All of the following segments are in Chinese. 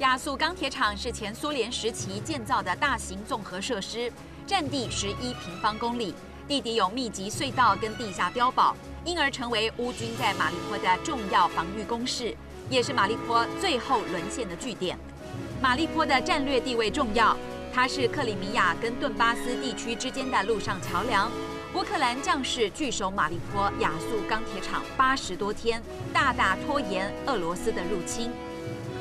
亚速钢铁厂是前苏联时期建造的大型综合设施，占地十一平方公里，地底有密集隧道跟地下碉堡，因而成为乌军在马利坡的重要防御工事，也是马利坡最后沦陷的据点。马利坡的战略地位重要，它是克里米亚跟顿巴斯地区之间的陆上桥梁。乌克兰将士据守马利坡亚速钢铁厂八十多天，大大拖延俄罗斯的入侵。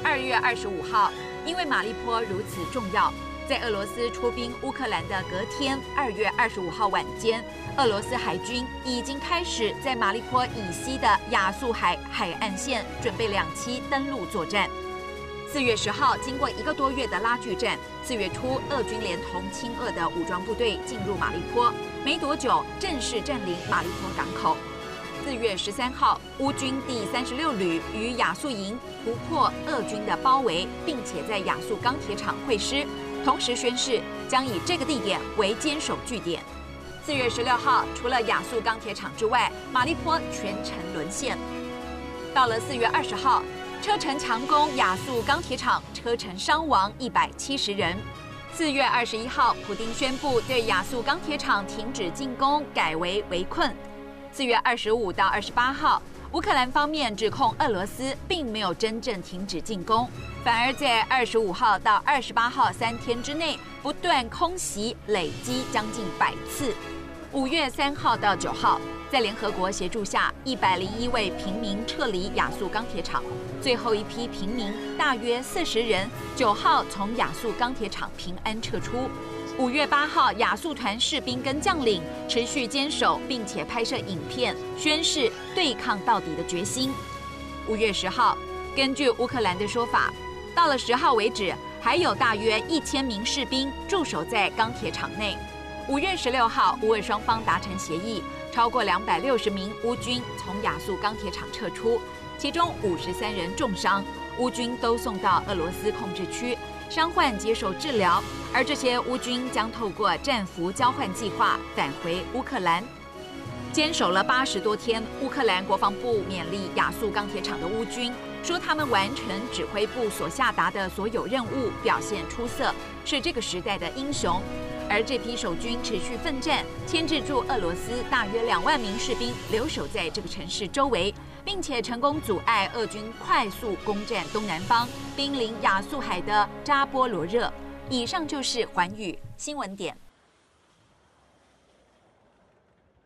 二月二十五号，因为马利坡如此重要，在俄罗斯出兵乌克兰的隔天，二月二十五号晚间，俄罗斯海军已经开始在马利坡以西的亚速海海岸线准备两栖登陆作战。四月十号，经过一个多月的拉锯战，四月初，俄军连同亲俄的武装部队进入马利坡，没多久正式占领马利坡港口。四月十三号，乌军第三十六旅与亚速营突破俄军的包围，并且在亚速钢铁厂会师，同时宣誓将以这个地点为坚守据点。四月十六号，除了亚速钢铁厂之外，马利坡全城沦陷。到了四月二十号，车臣强攻亚速钢铁厂，车臣伤亡一百七十人。四月二十一号，普丁宣布对亚速钢铁厂停止进攻，改为围困。四月二十五到二十八号，乌克兰方面指控俄罗斯并没有真正停止进攻，反而在二十五号到二十八号三天之内不断空袭，累积将近百次。五月三号到九号，在联合国协助下，一百零一位平民撤离亚速钢铁厂，最后一批平民大约四十人，九号从亚速钢铁厂平安撤出。五月八号，亚速团士兵跟将领持续坚守，并且拍摄影片，宣誓对抗到底的决心。五月十号，根据乌克兰的说法，到了十号为止，还有大约一千名士兵驻守在钢铁厂内。五月十六号，乌俄双方达成协议，超过两百六十名乌军从亚速钢铁厂撤出，其中五十三人重伤，乌军都送到俄罗斯控制区。伤患接受治疗，而这些乌军将透过战俘交换计划返回乌克兰。坚守了八十多天，乌克兰国防部勉励亚速钢铁厂的乌军，说他们完成指挥部所下达的所有任务，表现出色，是这个时代的英雄。而这批守军持续奋战，牵制住俄罗斯大约两万名士兵留守在这个城市周围。并且成功阻碍俄军快速攻占东南方濒临亚速海的扎波罗热。以上就是环宇新闻点。